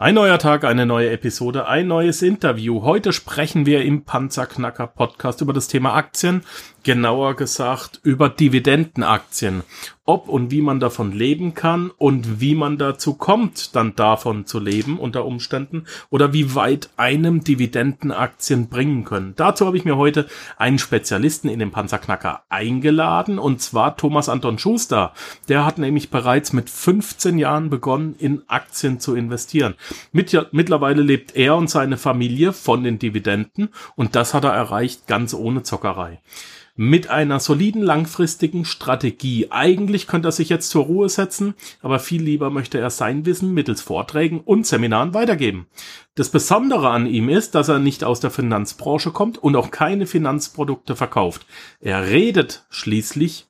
Ein neuer Tag, eine neue Episode, ein neues Interview. Heute sprechen wir im Panzerknacker Podcast über das Thema Aktien, genauer gesagt über Dividendenaktien ob und wie man davon leben kann und wie man dazu kommt, dann davon zu leben unter Umständen oder wie weit einem Dividendenaktien bringen können. Dazu habe ich mir heute einen Spezialisten in den Panzerknacker eingeladen und zwar Thomas Anton Schuster. Der hat nämlich bereits mit 15 Jahren begonnen, in Aktien zu investieren. Mit, mittlerweile lebt er und seine Familie von den Dividenden und das hat er erreicht ganz ohne Zockerei mit einer soliden langfristigen Strategie. Eigentlich könnte er sich jetzt zur Ruhe setzen, aber viel lieber möchte er sein Wissen mittels Vorträgen und Seminaren weitergeben. Das Besondere an ihm ist, dass er nicht aus der Finanzbranche kommt und auch keine Finanzprodukte verkauft. Er redet schließlich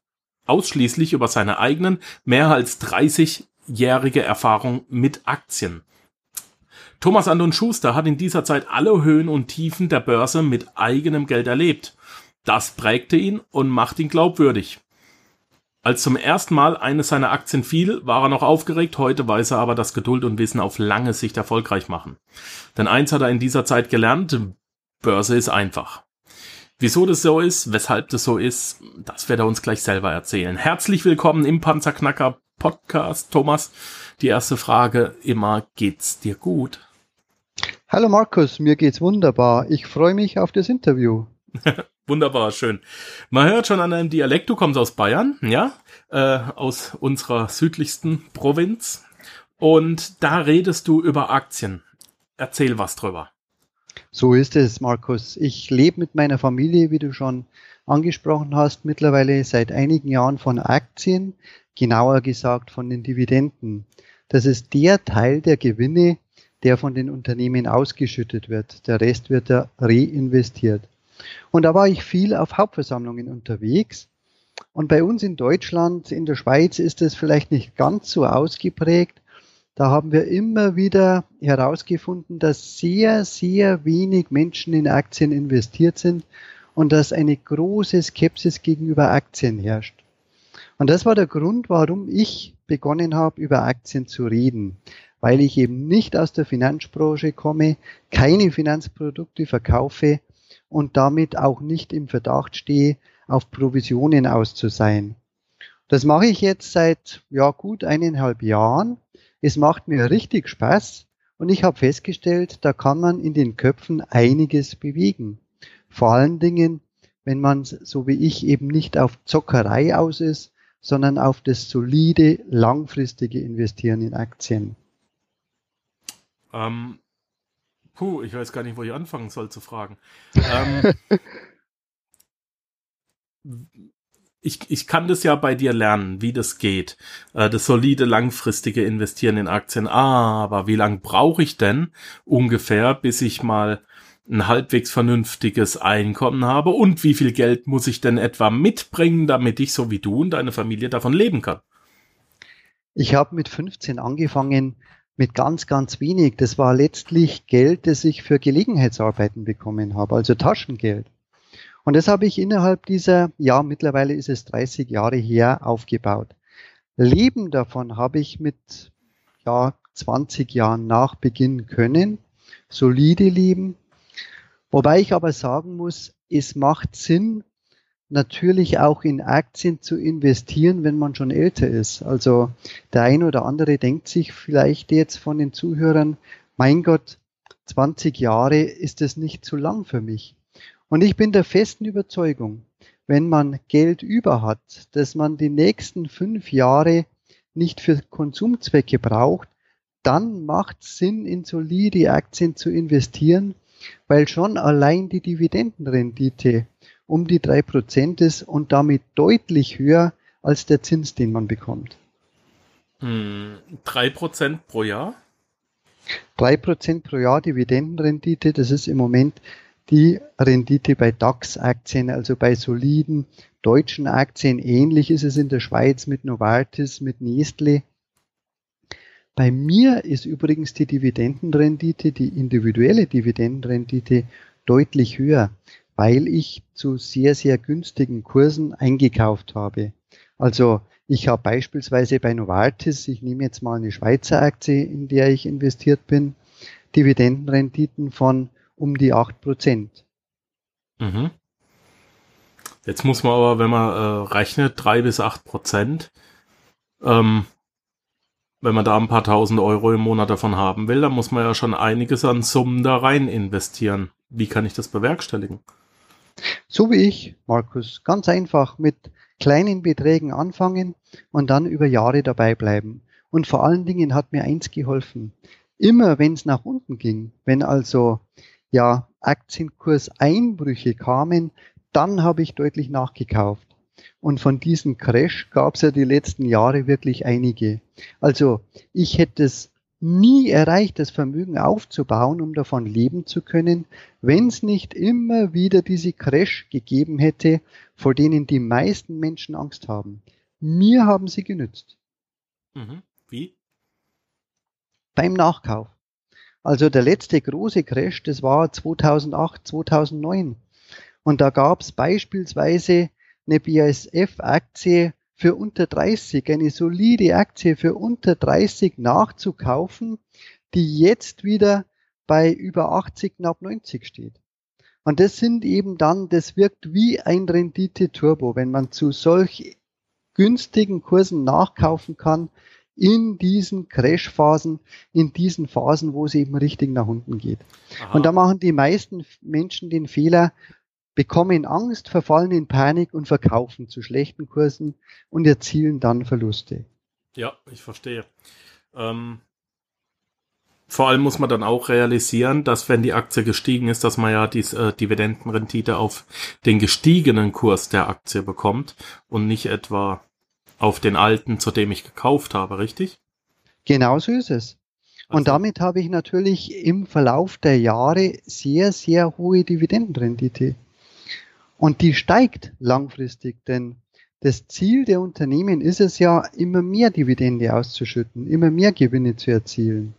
ausschließlich über seine eigenen mehr als 30-jährige Erfahrung mit Aktien. Thomas Anton Schuster hat in dieser Zeit alle Höhen und Tiefen der Börse mit eigenem Geld erlebt. Das prägte ihn und macht ihn glaubwürdig. Als zum ersten Mal eine seiner Aktien fiel, war er noch aufgeregt, heute weiß er aber, dass Geduld und Wissen auf lange Sicht erfolgreich machen. Denn eins hat er in dieser Zeit gelernt, Börse ist einfach. Wieso das so ist, weshalb das so ist, das wird er uns gleich selber erzählen. Herzlich willkommen im Panzerknacker Podcast, Thomas. Die erste Frage immer, geht's dir gut? Hallo Markus, mir geht's wunderbar. Ich freue mich auf das Interview. Wunderbar, schön. Man hört schon an deinem Dialekt, du kommst aus Bayern, ja, äh, aus unserer südlichsten Provinz. Und da redest du über Aktien. Erzähl was drüber. So ist es, Markus. Ich lebe mit meiner Familie, wie du schon angesprochen hast, mittlerweile seit einigen Jahren von Aktien, genauer gesagt von den Dividenden. Das ist der Teil der Gewinne, der von den Unternehmen ausgeschüttet wird. Der Rest wird da reinvestiert. Und da war ich viel auf Hauptversammlungen unterwegs. Und bei uns in Deutschland, in der Schweiz ist es vielleicht nicht ganz so ausgeprägt. Da haben wir immer wieder herausgefunden, dass sehr, sehr wenig Menschen in Aktien investiert sind und dass eine große Skepsis gegenüber Aktien herrscht. Und das war der Grund, warum ich begonnen habe, über Aktien zu reden, weil ich eben nicht aus der Finanzbranche komme, keine Finanzprodukte verkaufe und damit auch nicht im Verdacht stehe, auf Provisionen aus zu sein. Das mache ich jetzt seit ja gut eineinhalb Jahren. Es macht mir richtig Spaß und ich habe festgestellt, da kann man in den Köpfen einiges bewegen. Vor allen Dingen, wenn man so wie ich eben nicht auf Zockerei aus ist, sondern auf das solide, langfristige Investieren in Aktien. Ähm, Puh, ich weiß gar nicht, wo ich anfangen soll zu fragen. ähm, ich, ich kann das ja bei dir lernen, wie das geht. Äh, das solide, langfristige Investieren in Aktien. Ah, aber wie lange brauche ich denn ungefähr, bis ich mal ein halbwegs vernünftiges Einkommen habe? Und wie viel Geld muss ich denn etwa mitbringen, damit ich so wie du und deine Familie davon leben kann? Ich habe mit 15 angefangen, mit ganz, ganz wenig. Das war letztlich Geld, das ich für Gelegenheitsarbeiten bekommen habe, also Taschengeld. Und das habe ich innerhalb dieser, ja, mittlerweile ist es 30 Jahre her, aufgebaut. Leben davon habe ich mit, ja, 20 Jahren nachbeginnen können. Solide leben. Wobei ich aber sagen muss, es macht Sinn, natürlich auch in Aktien zu investieren, wenn man schon älter ist. Also der ein oder andere denkt sich vielleicht jetzt von den Zuhörern, mein Gott, 20 Jahre ist es nicht zu lang für mich. Und ich bin der festen Überzeugung, wenn man Geld über hat, dass man die nächsten fünf Jahre nicht für Konsumzwecke braucht, dann macht Sinn, in solide Aktien zu investieren, weil schon allein die Dividendenrendite um die drei Prozent ist und damit deutlich höher als der Zins, den man bekommt. Hm, drei Prozent pro Jahr? 3% pro Jahr Dividendenrendite, das ist im Moment die Rendite bei DAX-Aktien, also bei soliden deutschen Aktien. Ähnlich ist es in der Schweiz mit Novartis, mit Nestle. Bei mir ist übrigens die Dividendenrendite, die individuelle Dividendenrendite deutlich höher, weil ich zu sehr, sehr günstigen Kursen eingekauft habe. Also ich habe beispielsweise bei Novartis, ich nehme jetzt mal eine Schweizer Aktie, in der ich investiert bin, Dividendenrenditen von um die 8 Prozent. Mhm. Jetzt muss man aber, wenn man äh, rechnet, 3 bis 8 Prozent, ähm, wenn man da ein paar tausend Euro im Monat davon haben will, dann muss man ja schon einiges an Summen da rein investieren. Wie kann ich das bewerkstelligen? So wie ich, Markus, ganz einfach mit kleinen Beträgen anfangen und dann über Jahre dabei bleiben. Und vor allen Dingen hat mir eins geholfen. Immer wenn es nach unten ging, wenn also ja Aktienkurseinbrüche kamen, dann habe ich deutlich nachgekauft. Und von diesem Crash gab es ja die letzten Jahre wirklich einige. Also ich hätte es nie erreicht, das Vermögen aufzubauen, um davon leben zu können, wenn es nicht immer wieder diese Crash gegeben hätte, vor denen die meisten Menschen Angst haben. Mir haben sie genützt. Mhm. Wie? Beim Nachkauf. Also der letzte große Crash, das war 2008, 2009. Und da gab es beispielsweise eine BASF-Aktie für unter 30, eine solide Aktie für unter 30 nachzukaufen, die jetzt wieder bei über 80, knapp 90 steht. Und das sind eben dann, das wirkt wie ein Rendite-Turbo, wenn man zu solch günstigen Kursen nachkaufen kann in diesen Crash-Phasen, in diesen Phasen, wo es eben richtig nach unten geht. Aha. Und da machen die meisten Menschen den Fehler, bekommen Angst, verfallen in Panik und verkaufen zu schlechten Kursen und erzielen dann Verluste. Ja, ich verstehe. Ähm, vor allem muss man dann auch realisieren, dass wenn die Aktie gestiegen ist, dass man ja die äh, Dividendenrendite auf den gestiegenen Kurs der Aktie bekommt und nicht etwa auf den alten, zu dem ich gekauft habe, richtig? Genau so ist es. Und also damit habe ich natürlich im Verlauf der Jahre sehr, sehr hohe Dividendenrendite. Und die steigt langfristig, denn das Ziel der Unternehmen ist es ja, immer mehr Dividende auszuschütten, immer mehr Gewinne zu erzielen.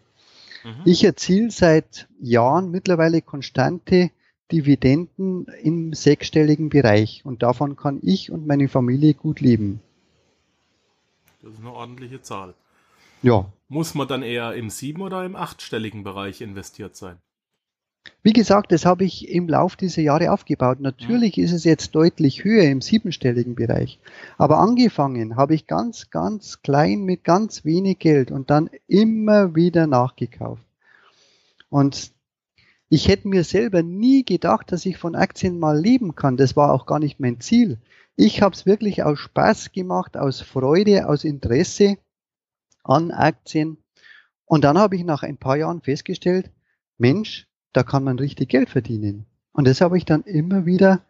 Mhm. Ich erziele seit Jahren mittlerweile konstante Dividenden im sechsstelligen Bereich und davon kann ich und meine Familie gut leben. Das ist eine ordentliche Zahl. Ja. Muss man dann eher im sieben- oder im achtstelligen Bereich investiert sein? Wie gesagt, das habe ich im Lauf dieser Jahre aufgebaut. Natürlich ist es jetzt deutlich höher im siebenstelligen Bereich. Aber angefangen habe ich ganz, ganz klein mit ganz wenig Geld und dann immer wieder nachgekauft. Und ich hätte mir selber nie gedacht, dass ich von Aktien mal leben kann. Das war auch gar nicht mein Ziel. Ich habe es wirklich aus Spaß gemacht, aus Freude, aus Interesse an Aktien. Und dann habe ich nach ein paar Jahren festgestellt, Mensch, da kann man richtig Geld verdienen. Und das habe ich dann immer wieder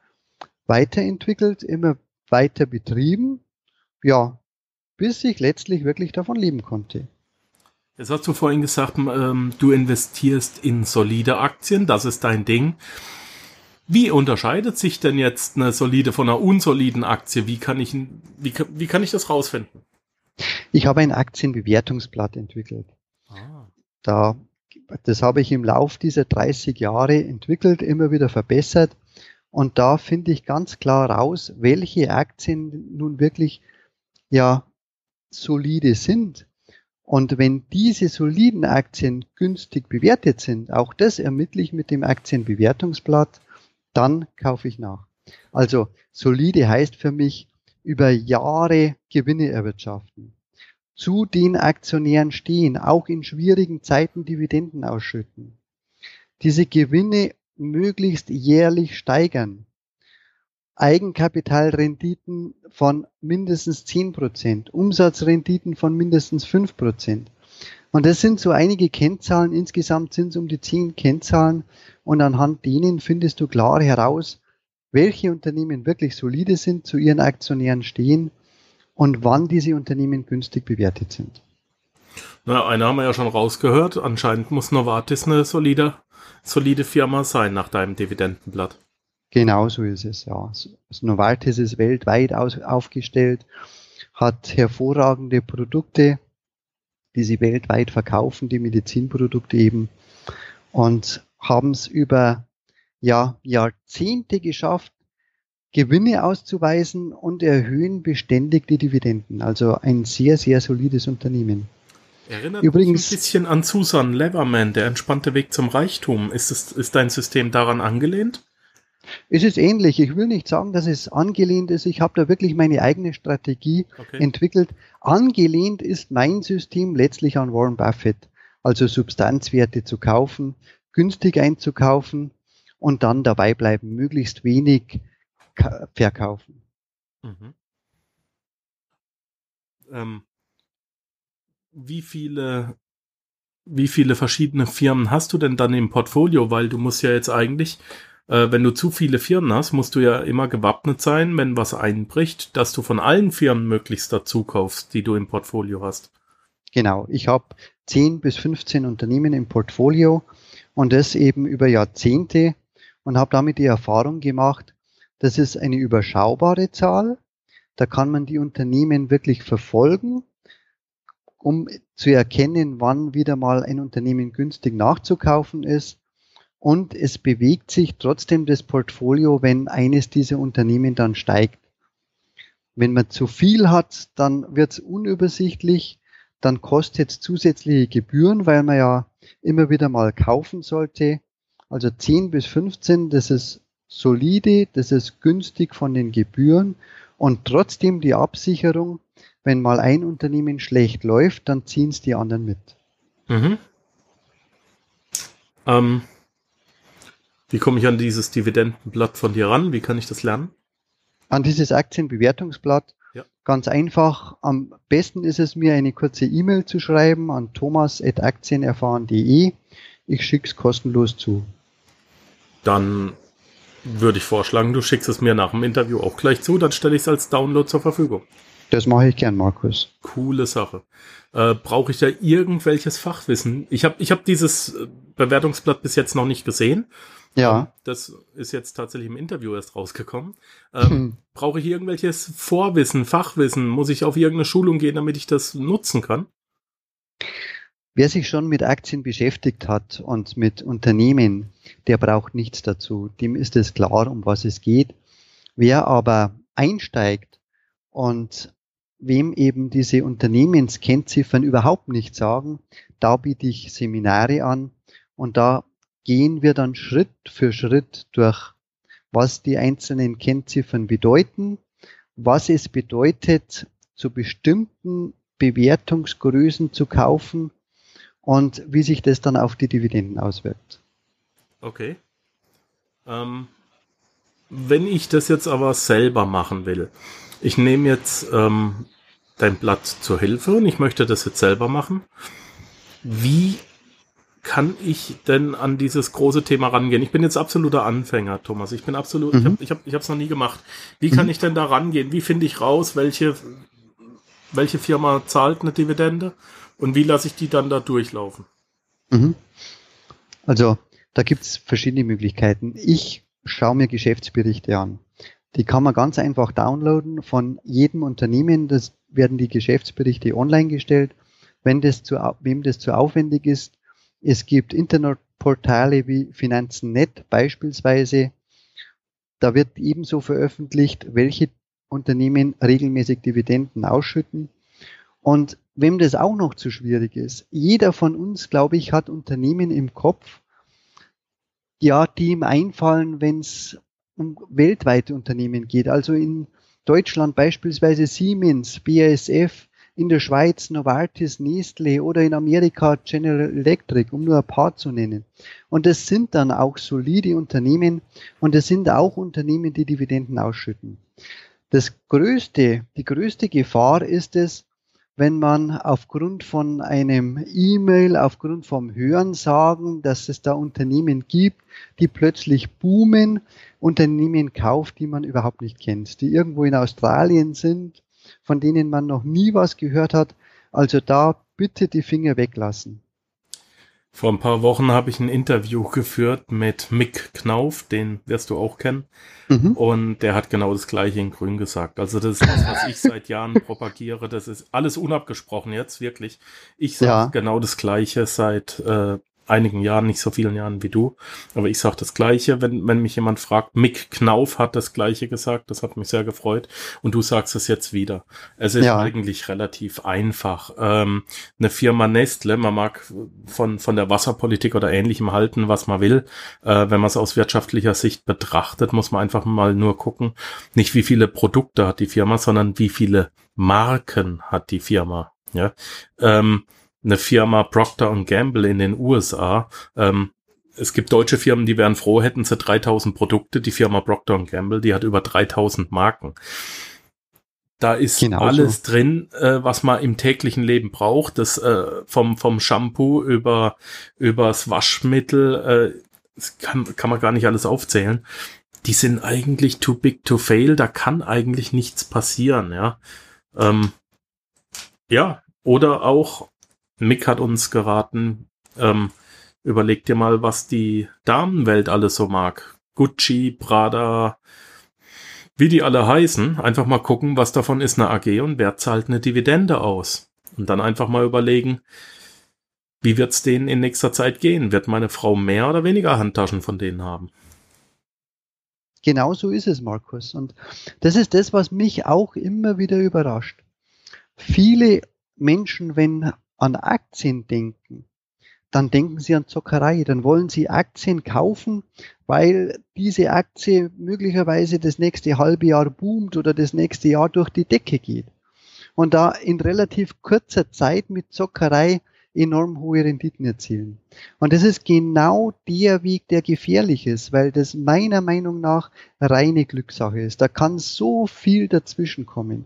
weiterentwickelt, immer weiter betrieben, ja, bis ich letztlich wirklich davon leben konnte. Jetzt hast du vorhin gesagt, ähm, du investierst in solide Aktien, das ist dein Ding. Wie unterscheidet sich denn jetzt eine solide von einer unsoliden Aktie? Wie kann ich, wie, wie kann ich das rausfinden? Ich habe ein Aktienbewertungsblatt entwickelt. Ah. Da das habe ich im Lauf dieser 30 Jahre entwickelt, immer wieder verbessert. Und da finde ich ganz klar raus, welche Aktien nun wirklich ja solide sind. Und wenn diese soliden Aktien günstig bewertet sind, auch das ermittle ich mit dem Aktienbewertungsblatt, dann kaufe ich nach. Also solide heißt für mich über Jahre Gewinne erwirtschaften zu den Aktionären stehen, auch in schwierigen Zeiten Dividenden ausschütten. Diese Gewinne möglichst jährlich steigern. Eigenkapitalrenditen von mindestens 10%, Umsatzrenditen von mindestens 5%. Und das sind so einige Kennzahlen, insgesamt sind es um die 10 Kennzahlen und anhand denen findest du klar heraus, welche Unternehmen wirklich solide sind, zu ihren Aktionären stehen und wann diese Unternehmen günstig bewertet sind. Na, eine haben wir ja schon rausgehört. Anscheinend muss Novartis eine solide, solide Firma sein nach deinem Dividendenblatt. Genau so ist es, ja. Also Novartis ist weltweit aus, aufgestellt, hat hervorragende Produkte, die sie weltweit verkaufen, die Medizinprodukte eben, und haben es über ja, Jahrzehnte geschafft, Gewinne auszuweisen und erhöhen beständig die Dividenden. Also ein sehr, sehr solides Unternehmen. Erinnert Übrigens, mich ein bisschen an Susan Leverman, der entspannte Weg zum Reichtum. Ist, es, ist dein System daran angelehnt? Es ist ähnlich. Ich will nicht sagen, dass es angelehnt ist. Ich habe da wirklich meine eigene Strategie okay. entwickelt. Angelehnt ist mein System letztlich an Warren Buffett. Also Substanzwerte zu kaufen, günstig einzukaufen und dann dabei bleiben, möglichst wenig verkaufen. Mhm. Ähm, wie viele wie viele verschiedene Firmen hast du denn dann im Portfolio? Weil du musst ja jetzt eigentlich, äh, wenn du zu viele Firmen hast, musst du ja immer gewappnet sein, wenn was einbricht, dass du von allen Firmen möglichst dazu kaufst, die du im Portfolio hast. Genau, ich habe 10 bis 15 Unternehmen im Portfolio und das eben über Jahrzehnte und habe damit die Erfahrung gemacht, das ist eine überschaubare Zahl. Da kann man die Unternehmen wirklich verfolgen, um zu erkennen, wann wieder mal ein Unternehmen günstig nachzukaufen ist. Und es bewegt sich trotzdem das Portfolio, wenn eines dieser Unternehmen dann steigt. Wenn man zu viel hat, dann wird es unübersichtlich, dann kostet es zusätzliche Gebühren, weil man ja immer wieder mal kaufen sollte. Also 10 bis 15, das ist solide, das ist günstig von den Gebühren und trotzdem die Absicherung, wenn mal ein Unternehmen schlecht läuft, dann ziehen es die anderen mit. Mhm. Ähm, wie komme ich an dieses Dividendenblatt von dir ran? Wie kann ich das lernen? An dieses Aktienbewertungsblatt. Ja. Ganz einfach. Am besten ist es mir eine kurze E-Mail zu schreiben an thomas.aktienerfahren.de. Ich schicke es kostenlos zu. Dann würde ich vorschlagen, du schickst es mir nach dem Interview auch gleich zu, dann stelle ich es als Download zur Verfügung. Das mache ich gern, Markus. Coole Sache. Äh, Brauche ich da irgendwelches Fachwissen? Ich habe ich hab dieses äh, Bewertungsblatt bis jetzt noch nicht gesehen. Ja. Ähm, das ist jetzt tatsächlich im Interview erst rausgekommen. Ähm, hm. Brauche ich irgendwelches Vorwissen, Fachwissen? Muss ich auf irgendeine Schulung gehen, damit ich das nutzen kann? Wer sich schon mit Aktien beschäftigt hat und mit Unternehmen, der braucht nichts dazu. Dem ist es klar, um was es geht. Wer aber einsteigt und wem eben diese Unternehmenskennziffern überhaupt nicht sagen, da biete ich Seminare an und da gehen wir dann Schritt für Schritt durch, was die einzelnen Kennziffern bedeuten, was es bedeutet, zu bestimmten Bewertungsgrößen zu kaufen und wie sich das dann auf die Dividenden auswirkt. Okay. Ähm, wenn ich das jetzt aber selber machen will, ich nehme jetzt ähm, dein Blatt zur Hilfe und ich möchte das jetzt selber machen. Wie kann ich denn an dieses große Thema rangehen? Ich bin jetzt absoluter Anfänger, Thomas. Ich bin absolut, mhm. ich habe ich hab, noch nie gemacht. Wie kann mhm. ich denn da rangehen? Wie finde ich raus, welche, welche Firma zahlt eine Dividende? Und wie lasse ich die dann da durchlaufen? Mhm. Also, da gibt es verschiedene Möglichkeiten. Ich schaue mir Geschäftsberichte an. Die kann man ganz einfach downloaden von jedem Unternehmen. Das werden die Geschäftsberichte online gestellt. Wenn das zu, wem das zu aufwendig ist, es gibt Internetportale wie Finanzen.net beispielsweise. Da wird ebenso veröffentlicht, welche Unternehmen regelmäßig Dividenden ausschütten. Und wem das auch noch zu schwierig ist, jeder von uns, glaube ich, hat Unternehmen im Kopf, ja, die ihm einfallen, wenn es um weltweite Unternehmen geht. Also in Deutschland beispielsweise Siemens, BASF, in der Schweiz Novartis, Nestle oder in Amerika General Electric, um nur ein paar zu nennen. Und das sind dann auch solide Unternehmen und es sind auch Unternehmen, die Dividenden ausschütten. Das größte, die größte Gefahr ist es, wenn man aufgrund von einem E-Mail, aufgrund vom Hörensagen, dass es da Unternehmen gibt, die plötzlich boomen, Unternehmen kauft, die man überhaupt nicht kennt, die irgendwo in Australien sind, von denen man noch nie was gehört hat. Also da bitte die Finger weglassen. Vor ein paar Wochen habe ich ein Interview geführt mit Mick Knauf, den wirst du auch kennen. Mhm. Und der hat genau das gleiche in Grün gesagt. Also das ist das, was ich seit Jahren propagiere. Das ist alles unabgesprochen jetzt, wirklich. Ich sage ja. genau das gleiche seit äh, einigen Jahren, nicht so vielen Jahren wie du. Aber ich sage das Gleiche, wenn, wenn mich jemand fragt. Mick Knauf hat das Gleiche gesagt, das hat mich sehr gefreut. Und du sagst es jetzt wieder. Es ist ja. eigentlich relativ einfach. Ähm, eine Firma Nestle, man mag von, von der Wasserpolitik oder ähnlichem halten, was man will. Äh, wenn man es aus wirtschaftlicher Sicht betrachtet, muss man einfach mal nur gucken, nicht wie viele Produkte hat die Firma, sondern wie viele Marken hat die Firma. Ja. Ähm, eine Firma Procter Gamble in den USA. Ähm, es gibt deutsche Firmen, die wären froh, hätten sie 3000 Produkte. Die Firma Procter Gamble, die hat über 3000 Marken. Da ist genau alles so. drin, äh, was man im täglichen Leben braucht. Das äh, vom vom Shampoo über übers Waschmittel, äh, das kann kann man gar nicht alles aufzählen. Die sind eigentlich too big to fail. Da kann eigentlich nichts passieren, ja. Ähm, ja, oder auch Mick hat uns geraten, ähm, überleg dir mal, was die Damenwelt alles so mag. Gucci, Prada, wie die alle heißen. Einfach mal gucken, was davon ist eine AG und wer zahlt eine Dividende aus. Und dann einfach mal überlegen, wie wird's denen in nächster Zeit gehen? Wird meine Frau mehr oder weniger Handtaschen von denen haben? Genau so ist es, Markus. Und das ist das, was mich auch immer wieder überrascht. Viele Menschen, wenn an Aktien denken, dann denken Sie an Zockerei, dann wollen Sie Aktien kaufen, weil diese Aktie möglicherweise das nächste halbe Jahr boomt oder das nächste Jahr durch die Decke geht. Und da in relativ kurzer Zeit mit Zockerei enorm hohe Renditen erzielen. Und das ist genau der Weg, der gefährlich ist, weil das meiner Meinung nach reine Glückssache ist. Da kann so viel dazwischen kommen.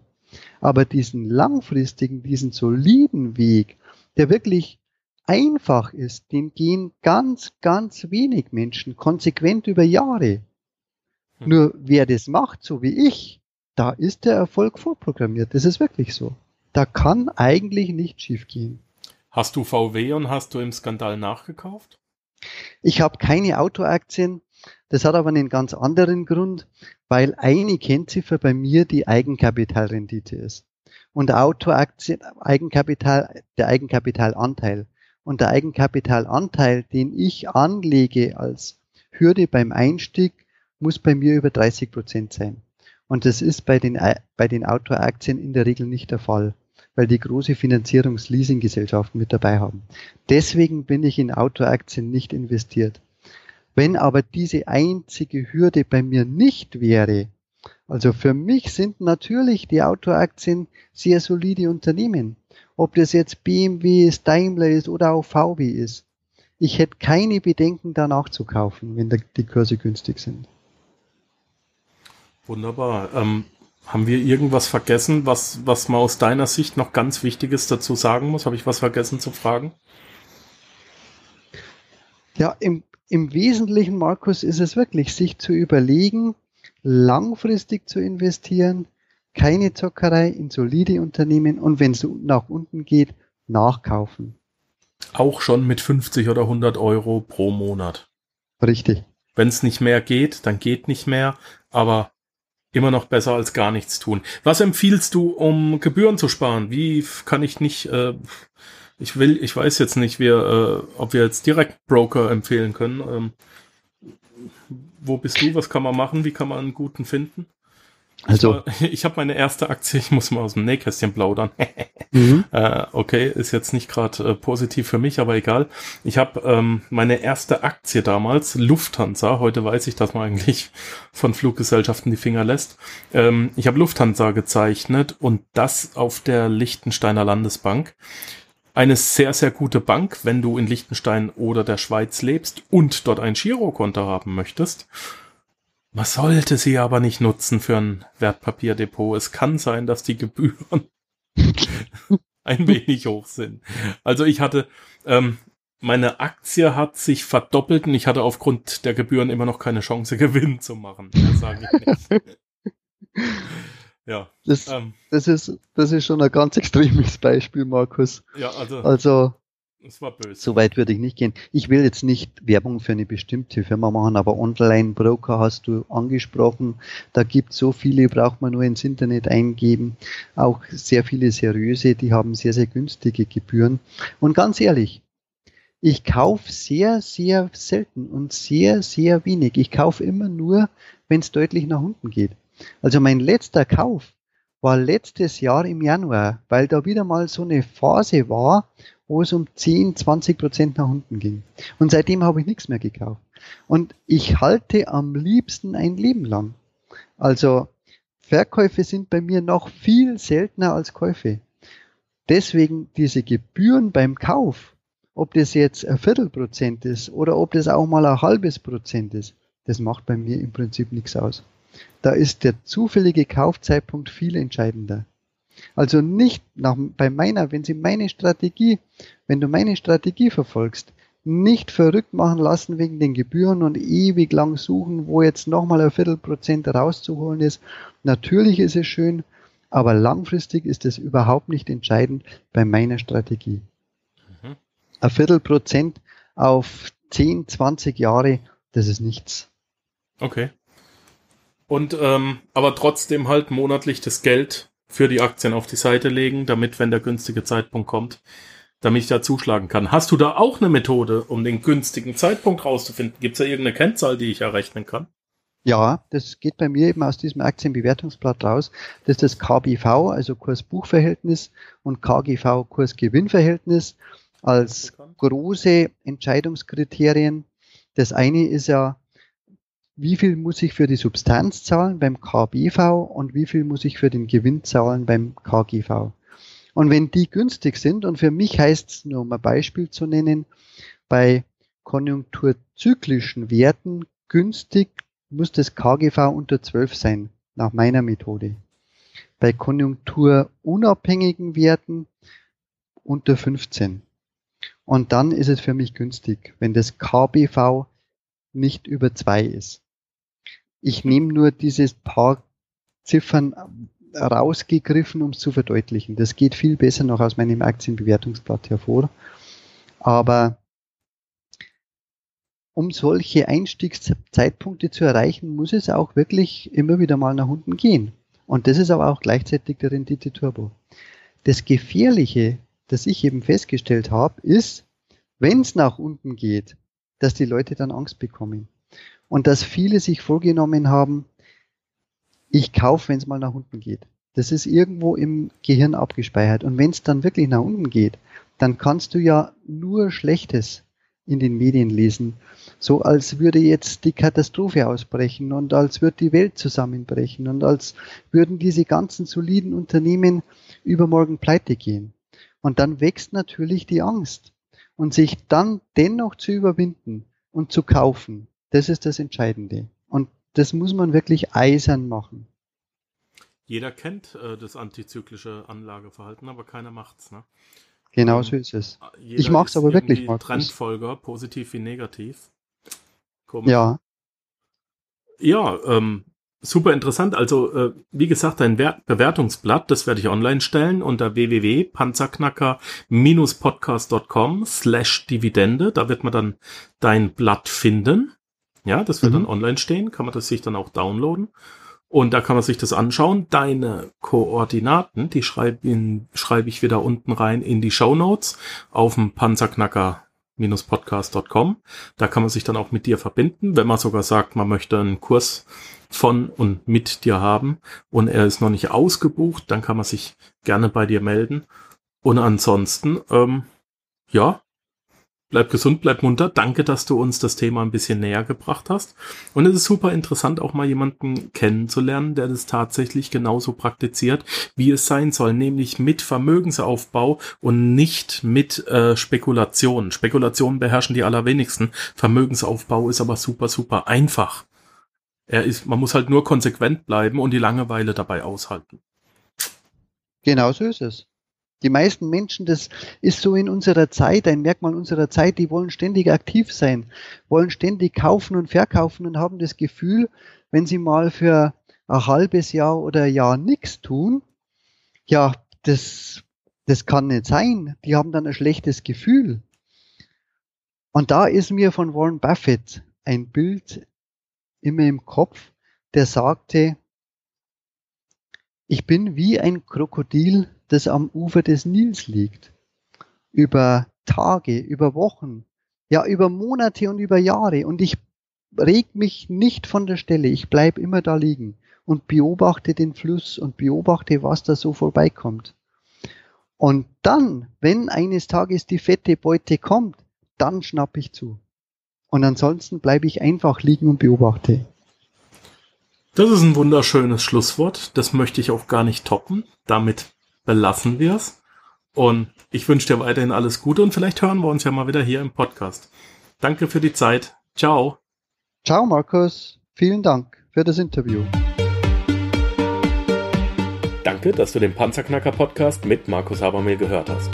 Aber diesen langfristigen, diesen soliden Weg, der wirklich einfach ist, den gehen ganz, ganz wenig Menschen konsequent über Jahre. Hm. Nur wer das macht, so wie ich, da ist der Erfolg vorprogrammiert. Das ist wirklich so. Da kann eigentlich nicht schiefgehen. Hast du VW und hast du im Skandal nachgekauft? Ich habe keine Autoaktien. Das hat aber einen ganz anderen Grund, weil eine Kennziffer bei mir die Eigenkapitalrendite ist und Autoaktien, Eigenkapital, der Eigenkapitalanteil. Und der Eigenkapitalanteil, den ich anlege als Hürde beim Einstieg, muss bei mir über 30 Prozent sein. Und das ist bei den, bei den Autoaktien in der Regel nicht der Fall, weil die große Finanzierungsleasinggesellschaften mit dabei haben. Deswegen bin ich in Autoaktien nicht investiert. Wenn aber diese einzige Hürde bei mir nicht wäre, also für mich sind natürlich die Autoaktien sehr solide Unternehmen. Ob das jetzt BMW ist, Daimler ist oder auch VW ist. Ich hätte keine Bedenken, danach zu kaufen, wenn die Kurse günstig sind. Wunderbar. Ähm, haben wir irgendwas vergessen, was, was man aus deiner Sicht noch ganz Wichtiges dazu sagen muss? Habe ich was vergessen zu fragen? Ja, im, im Wesentlichen, Markus, ist es wirklich, sich zu überlegen, langfristig zu investieren, keine Zockerei in solide Unternehmen und wenn es nach unten geht, nachkaufen. Auch schon mit 50 oder 100 Euro pro Monat. Richtig. Wenn es nicht mehr geht, dann geht nicht mehr, aber immer noch besser als gar nichts tun. Was empfiehlst du, um Gebühren zu sparen? Wie kann ich nicht, äh, ich will, ich weiß jetzt nicht, wir, äh, ob wir jetzt direkt Broker empfehlen können. Ähm, wo bist du? Was kann man machen? Wie kann man einen guten finden? Also, ich, ich habe meine erste Aktie, ich muss mal aus dem Nähkästchen plaudern. mhm. äh, okay, ist jetzt nicht gerade äh, positiv für mich, aber egal. Ich habe ähm, meine erste Aktie damals, Lufthansa, heute weiß ich, dass man eigentlich von Fluggesellschaften die Finger lässt. Ähm, ich habe Lufthansa gezeichnet und das auf der Liechtensteiner Landesbank eine sehr, sehr gute Bank, wenn du in Liechtenstein oder der Schweiz lebst und dort ein Girokonto haben möchtest. Man sollte sie aber nicht nutzen für ein Wertpapierdepot. Es kann sein, dass die Gebühren ein wenig hoch sind. Also ich hatte, ähm, meine Aktie hat sich verdoppelt und ich hatte aufgrund der Gebühren immer noch keine Chance, Gewinn zu machen. Das sage ich nicht. Ja. Das, ähm, das, ist, das ist schon ein ganz extremes Beispiel, Markus. Ja, also. Also, es war böse. So weit würde ich nicht gehen. Ich will jetzt nicht Werbung für eine bestimmte Firma machen, aber Online-Broker hast du angesprochen. Da gibt es so viele, braucht man nur ins Internet eingeben. Auch sehr viele seriöse, die haben sehr, sehr günstige Gebühren. Und ganz ehrlich, ich kaufe sehr, sehr selten und sehr, sehr wenig. Ich kaufe immer nur, wenn es deutlich nach unten geht. Also mein letzter Kauf war letztes Jahr im Januar, weil da wieder mal so eine Phase war, wo es um 10, 20 Prozent nach unten ging. Und seitdem habe ich nichts mehr gekauft. Und ich halte am liebsten ein Leben lang. Also Verkäufe sind bei mir noch viel seltener als Käufe. Deswegen diese Gebühren beim Kauf, ob das jetzt ein Viertelprozent ist oder ob das auch mal ein halbes Prozent ist, das macht bei mir im Prinzip nichts aus. Da ist der zufällige Kaufzeitpunkt viel entscheidender. Also nicht nach, bei meiner, wenn Sie meine Strategie, wenn du meine Strategie verfolgst, nicht verrückt machen lassen wegen den Gebühren und ewig lang suchen, wo jetzt nochmal ein Viertelprozent rauszuholen ist. Natürlich ist es schön, aber langfristig ist es überhaupt nicht entscheidend bei meiner Strategie. Mhm. Ein Viertelprozent auf 10, 20 Jahre, das ist nichts. Okay. Und ähm, aber trotzdem halt monatlich das Geld für die Aktien auf die Seite legen, damit, wenn der günstige Zeitpunkt kommt, damit ich da zuschlagen kann. Hast du da auch eine Methode, um den günstigen Zeitpunkt rauszufinden? Gibt es da irgendeine Kennzahl, die ich errechnen kann? Ja, das geht bei mir eben aus diesem Aktienbewertungsblatt raus. Das ist das KBV, also Kurs-Buch-Verhältnis und KGV, Kurs-Gewinn-Verhältnis als große Entscheidungskriterien. Das eine ist ja wie viel muss ich für die Substanz zahlen beim KBV und wie viel muss ich für den Gewinn zahlen beim KGV. Und wenn die günstig sind, und für mich heißt es, nur um ein Beispiel zu nennen, bei konjunkturzyklischen Werten günstig muss das KGV unter 12 sein, nach meiner Methode. Bei konjunkturunabhängigen Werten unter 15. Und dann ist es für mich günstig, wenn das KBV nicht über 2 ist. Ich nehme nur diese paar Ziffern rausgegriffen, um es zu verdeutlichen. Das geht viel besser noch aus meinem Aktienbewertungsblatt hervor. Aber um solche Einstiegszeitpunkte zu erreichen, muss es auch wirklich immer wieder mal nach unten gehen. Und das ist aber auch gleichzeitig der Rendite-Turbo. Das Gefährliche, das ich eben festgestellt habe, ist, wenn es nach unten geht, dass die Leute dann Angst bekommen und dass viele sich vorgenommen haben, ich kaufe, wenn es mal nach unten geht. Das ist irgendwo im Gehirn abgespeichert. Und wenn es dann wirklich nach unten geht, dann kannst du ja nur Schlechtes in den Medien lesen. So als würde jetzt die Katastrophe ausbrechen und als würde die Welt zusammenbrechen und als würden diese ganzen soliden Unternehmen übermorgen pleite gehen. Und dann wächst natürlich die Angst. Und sich dann dennoch zu überwinden und zu kaufen, das ist das Entscheidende. Und das muss man wirklich eisern machen. Jeder kennt äh, das antizyklische Anlageverhalten, aber keiner macht's. Ne? Genau ähm, so ist es. Jeder ich mache es aber wirklich. Markus. Trendfolger, positiv wie negativ. Komisch. Ja. Ja, ähm, super interessant. Also, äh, wie gesagt, dein Wert Bewertungsblatt, das werde ich online stellen unter www.panzerknacker-podcast.com slash Dividende. Da wird man dann dein Blatt finden. Ja, das wird mhm. dann online stehen, kann man das sich dann auch downloaden. Und da kann man sich das anschauen. Deine Koordinaten, die schreibe schreib ich wieder unten rein in die Show Notes auf dem Panzerknacker-podcast.com. Da kann man sich dann auch mit dir verbinden, wenn man sogar sagt, man möchte einen Kurs von und mit dir haben und er ist noch nicht ausgebucht, dann kann man sich gerne bei dir melden. Und ansonsten, ähm, ja, Bleib gesund, bleib munter. Danke, dass du uns das Thema ein bisschen näher gebracht hast. Und es ist super interessant, auch mal jemanden kennenzulernen, der das tatsächlich genauso praktiziert, wie es sein soll, nämlich mit Vermögensaufbau und nicht mit äh, Spekulation. Spekulationen beherrschen die allerwenigsten. Vermögensaufbau ist aber super, super einfach. Er ist, man muss halt nur konsequent bleiben und die Langeweile dabei aushalten. Genau so ist es. Die meisten Menschen, das ist so in unserer Zeit, ein Merkmal unserer Zeit, die wollen ständig aktiv sein, wollen ständig kaufen und verkaufen und haben das Gefühl, wenn sie mal für ein halbes Jahr oder ein Jahr nichts tun, ja, das, das kann nicht sein. Die haben dann ein schlechtes Gefühl. Und da ist mir von Warren Buffett ein Bild immer im Kopf, der sagte, ich bin wie ein Krokodil, das am Ufer des Nils liegt. Über Tage, über Wochen, ja über Monate und über Jahre. Und ich reg mich nicht von der Stelle. Ich bleib immer da liegen und beobachte den Fluss und beobachte, was da so vorbeikommt. Und dann, wenn eines Tages die fette Beute kommt, dann schnapp ich zu. Und ansonsten bleibe ich einfach liegen und beobachte. Das ist ein wunderschönes Schlusswort. Das möchte ich auch gar nicht toppen. Damit belassen wir es. Und ich wünsche dir weiterhin alles Gute und vielleicht hören wir uns ja mal wieder hier im Podcast. Danke für die Zeit. Ciao. Ciao, Markus. Vielen Dank für das Interview. Danke, dass du den Panzerknacker Podcast mit Markus Habermehl gehört hast.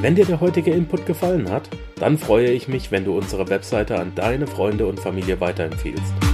Wenn dir der heutige Input gefallen hat, dann freue ich mich, wenn du unsere Webseite an deine Freunde und Familie weiterempfiehlst.